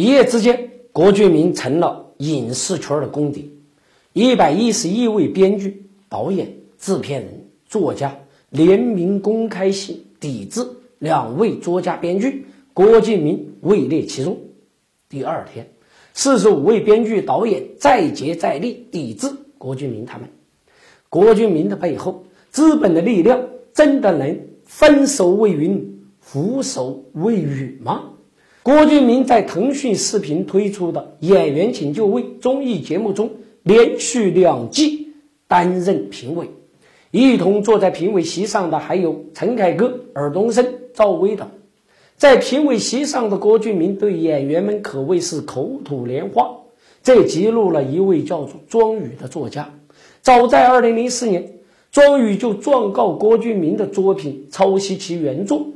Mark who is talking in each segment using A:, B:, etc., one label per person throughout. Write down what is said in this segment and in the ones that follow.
A: 一夜之间，郭敬明成了影视圈的公敌。一百一十一位编剧、导演、制片人、作家联名公开信抵制两位作家、编剧，郭敬明位列其中。第二天，四十五位编剧、导演再接再厉抵制郭敬明他们。郭敬明的背后，资本的力量真的能分手为云，覆手为雨吗？郭敬明在腾讯视频推出的《演员请就位》综艺节目中，连续两季担任评委，一同坐在评委席上的还有陈凯歌、尔冬升、赵薇等。在评委席上的郭敬明对演员们可谓是口吐莲花，这激怒了一位叫做庄宇的作家。早在2004年，庄宇就状告郭敬明的作品抄袭其原作，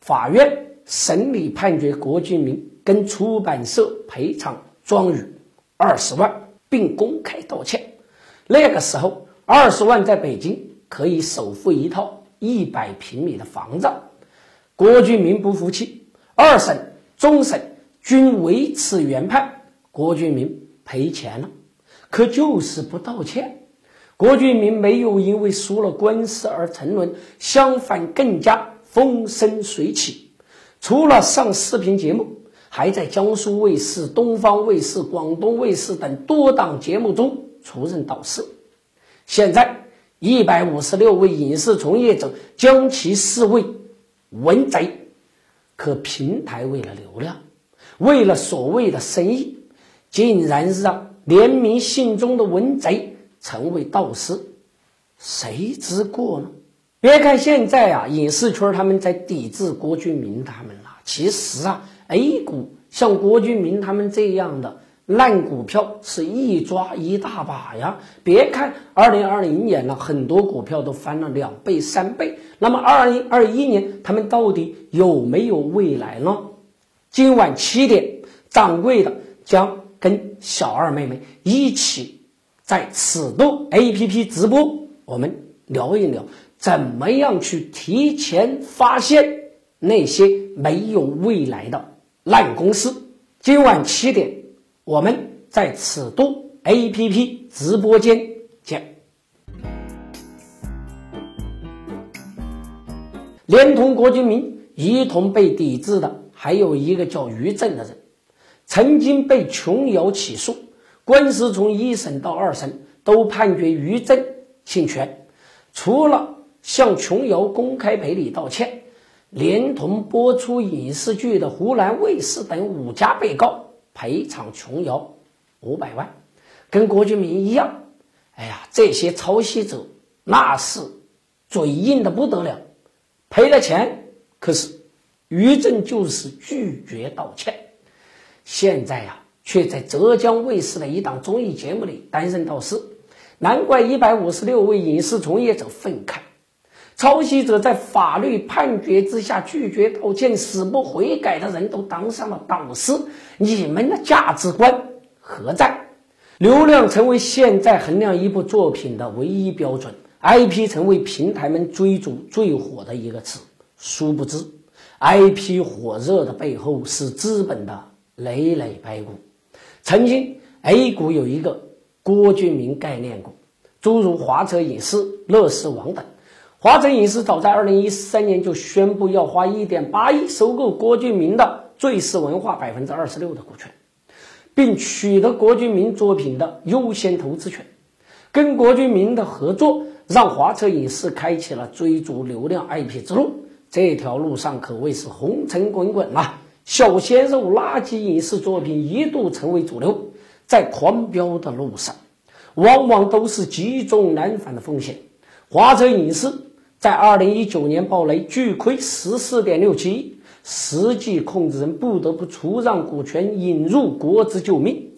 A: 法院。审理判决，郭敬明跟出版社赔偿庄宇二十万，并公开道歉。那个时候，二十万在北京可以首付一套一百平米的房子。郭敬明不服气，二审、终审均维持原判，郭敬明赔钱了，可就是不道歉。郭敬明没有因为输了官司而沉沦，相反更加风生水起。除了上视频节目，还在江苏卫视、东方卫视、广东卫视等多档节目中出任导师。现在，一百五十六位影视从业者将其视为文贼。可平台为了流量，为了所谓的生意，竟然让联名信中的文贼成为导师，谁之过呢？别看现在啊，影视圈他们在抵制郭敬明他们了，其实啊，A 股像郭敬明他们这样的烂股票是一抓一大把呀。别看二零二零年了，很多股票都翻了两倍、三倍。那么二零二一年他们到底有没有未来呢？今晚七点，掌柜的将跟小二妹妹一起在尺度 APP 直播，我们聊一聊。怎么样去提前发现那些没有未来的烂公司？今晚七点，我们在此度 A P P 直播间见。连同郭敬明一同被抵制的，还有一个叫于正的人，曾经被琼瑶起诉，官司从一审到二审都判决于正侵权，除了。向琼瑶公开赔礼道歉，连同播出影视剧的湖南卫视等五家被告赔偿琼瑶五百万，跟郭敬明一样。哎呀，这些抄袭者那是嘴硬的不得了，赔了钱，可是于正就是拒绝道歉。现在呀，却在浙江卫视的一档综艺节目里担任导师，难怪一百五十六位影视从业者愤慨。抄袭者在法律判决之下拒绝道歉、死不悔改的人都当上了导师，你们的价值观何在？流量成为现在衡量一部作品的唯一标准，IP 成为平台们追逐最火的一个词。殊不知，IP 火热的背后是资本的累累白骨。曾经 A 股有一个郭敬明概念股，诸如华策影视、乐视网等。华晨影视早在二零一三年就宣布要花一点八亿收购郭敬明的最视文化百分之二十六的股权，并取得郭敬明作品的优先投资权。跟郭敬明的合作，让华策影视开启了追逐流量 IP 之路。这条路上可谓是红尘滚滚啊！小鲜肉垃圾影视作品一度成为主流，在狂飙的路上，往往都是积重难返的风险。华策影视。在二零一九年暴雷巨亏十四点六七亿，实际控制人不得不出让股权引入国资救命。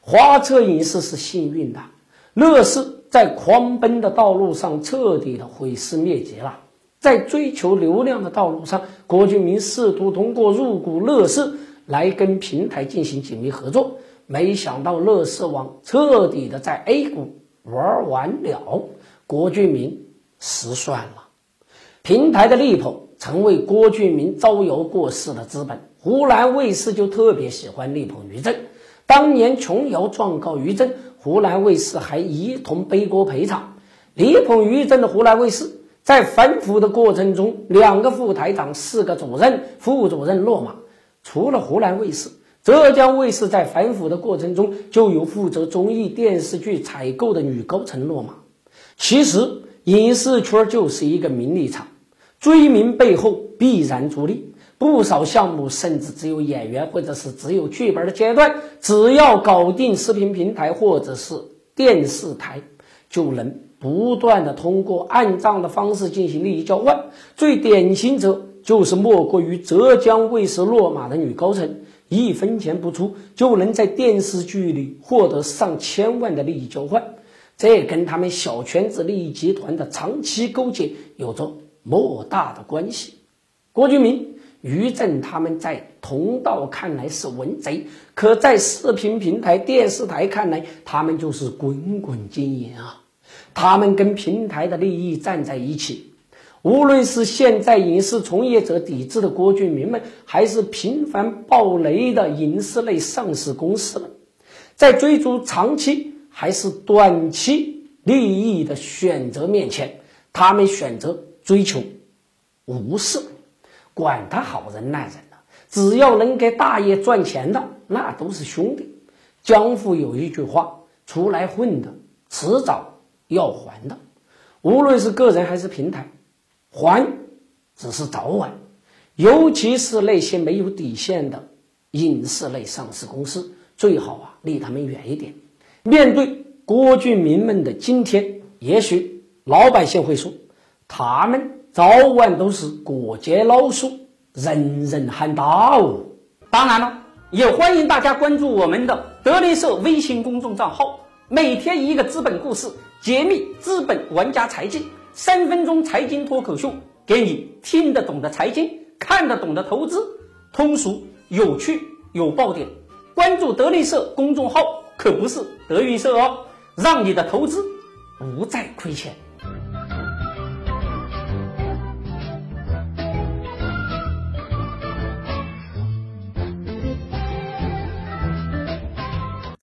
A: 华策影视是幸运的，乐视在狂奔的道路上彻底的毁尸灭迹了。在追求流量的道路上，郭敬明试图通过入股乐视来跟平台进行紧密合作，没想到乐视网彻底的在 A 股玩完了，郭敬明失算了。平台的力捧成为郭敬明招摇过市的资本，湖南卫视就特别喜欢力捧于正。当年琼瑶状告于正，湖南卫视还一同背锅赔偿。力捧于正的湖南卫视，在反腐的过程中，两个副台长、四个主任、副主任落马。除了湖南卫视，浙江卫视在反腐的过程中，就有负责综艺电视剧采购的女高层落马。其实，影视圈就是一个名利场，追名背后必然逐利。不少项目甚至只有演员或者是只有剧本的阶段，只要搞定视频平台或者是电视台，就能不断的通过按账的方式进行利益交换。最典型者就是莫过于浙江卫视落马的女高层，一分钱不出就能在电视剧里获得上千万的利益交换，这跟他们小圈子利益集团的长期勾结有着莫大的关系。郭俊明。于正他们在同道看来是文贼，可在视频平台、电视台看来，他们就是滚滚金银啊！他们跟平台的利益站在一起。无论是现在影视从业者抵制的郭俊明们，还是频繁爆雷的影视类上市公司们，在追逐长期还是短期利益的选择面前，他们选择追求无视。管他好人烂人呢，只要能给大爷赚钱的，那都是兄弟。江湖有一句话：出来混的，迟早要还的。无论是个人还是平台，还只是早晚。尤其是那些没有底线的影视类上市公司，最好啊离他们远一点。面对郭俊明们的今天，也许老百姓会说，他们。早晚都是过街老鼠，人人喊打哦。当然了，也欢迎大家关注我们的德林社微信公众账号，每天一个资本故事，揭秘资本玩家财经，三分钟财经脱口秀，给你听得懂的财经，看得懂的投资，通俗有趣有爆点。关注德林社公众号可不是德云社哦，让你的投资不再亏钱。